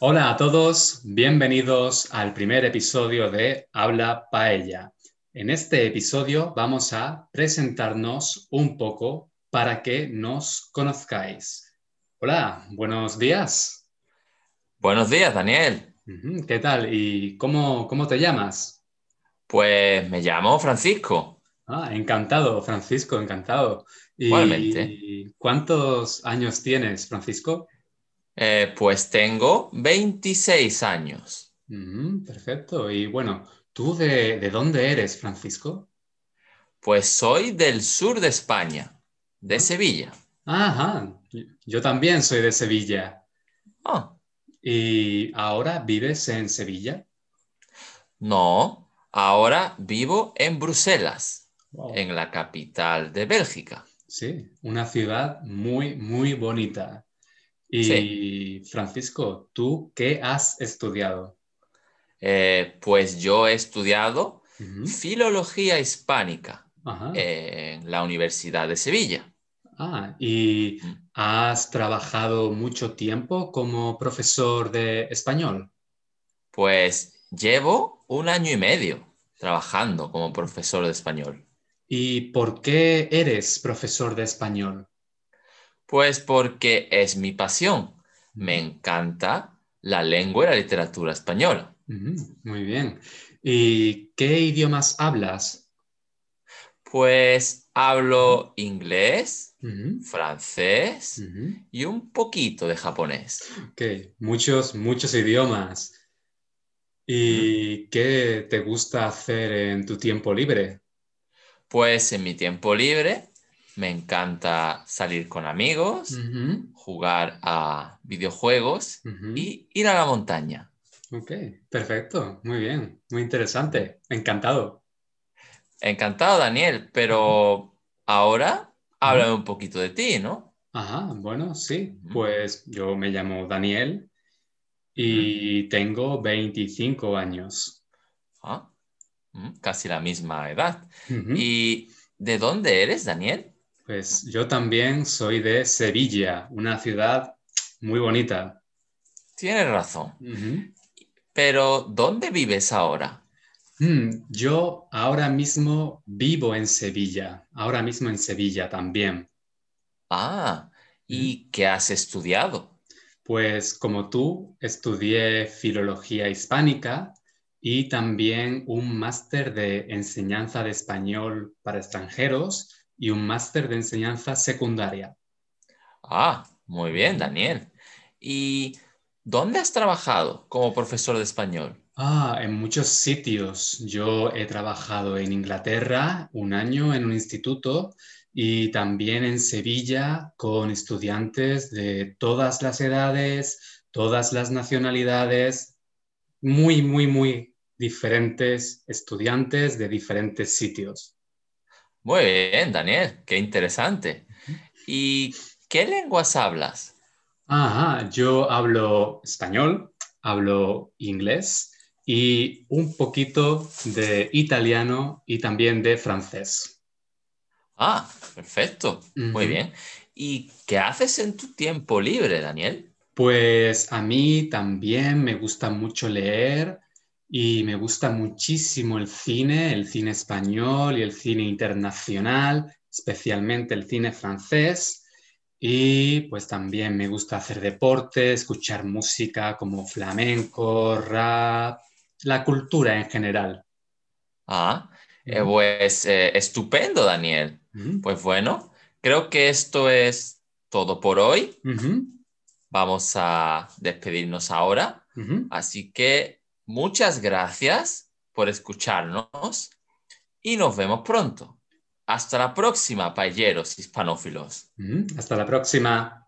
Hola a todos, bienvenidos al primer episodio de Habla Paella. En este episodio vamos a presentarnos un poco para que nos conozcáis. Hola, buenos días. Buenos días, Daniel. ¿Qué tal? ¿Y cómo, cómo te llamas? Pues me llamo Francisco. Ah, encantado, Francisco, encantado. ¿Y Igualmente. cuántos años tienes, Francisco? Eh, pues tengo 26 años. Ujú, perfecto. Y bueno, ¿tú de, de dónde eres, Francisco? Pues soy del sur de España, de Sevilla. Ajá, yo también soy de Sevilla. Ah, ¿Y ahora vives en Sevilla? no, ahora vivo en Bruselas, Wow. en la capital de Bélgica. Sí, una ciudad muy, muy bonita. Y Francisco, ¿tú qué has estudiado? Eh, pues yo he estudiado filología hispánica Ajá. en la Universidad de Sevilla. Ah, ¿y has trabajado mucho tiempo como profesor de español? Pues llevo un año y medio trabajando como profesor de español. ¿Y por qué eres profesor de español? Pues porque es mi pasión. Me encanta la lengua y la literatura española. Muy bien. ¿Y qué idiomas hablas? Pues hablo inglés, francés y un poquito de japonés. Ok, muchos, muchos idiomas. ¿Y qué te gusta hacer en tu tiempo libre? Pues en mi tiempo libre me encanta salir con amigos, jugar a videojuegos y ir a la montaña. Ok, perfecto, muy bien, muy interesante, encantado. Encantado, Daniel, pero ahora háblame un poquito de ti, ¿no? Ajá, bueno, sí, pues yo me llamo Daniel y tengo 25 años. Ah, mm, casi la misma edad. ¿Y de dónde eres, Daniel? Pues yo también soy de Sevilla, una ciudad muy bonita. Tienes razón. Pero ¿dónde vives ahora? Mm, yo ahora mismo vivo en Sevilla, ahora mismo en Sevilla también. Ah, ¿y qué has estudiado? Pues como tú, estudié filología hispánica y también un máster de enseñanza de español para extranjeros y un máster de enseñanza secundaria. Ah, muy bien, Daniel. ¿Y dónde has trabajado como profesor de español? Ah, en muchos sitios. Yo he trabajado en Inglaterra un año en un instituto y también en Sevilla con estudiantes de todas las edades, todas las nacionalidades, muy, muy, muy diferentes estudiantes de diferentes sitios. Muy bien, Daniel, qué interesante. ¿Y qué lenguas hablas? Ajá, yo hablo español, hablo inglés y un poquito de italiano y también de francés. Ah, perfecto, muy bien. ¿Y qué haces en tu tiempo libre, Daniel? Pues a mí también me gusta mucho leer y me gusta muchísimo el cine, el cine español y el cine internacional, especialmente el cine francés. Y pues también me gusta hacer deporte, escuchar música como flamenco, rap, la cultura en general. Ah, eh, pues eh, estupendo, Daniel. Pues bueno, creo que esto es todo por hoy. Vamos a despedirnos ahora. Así que muchas gracias por escucharnos y nos vemos pronto. Hasta la próxima, paelleros hispanófilos. ujú. Hasta la próxima.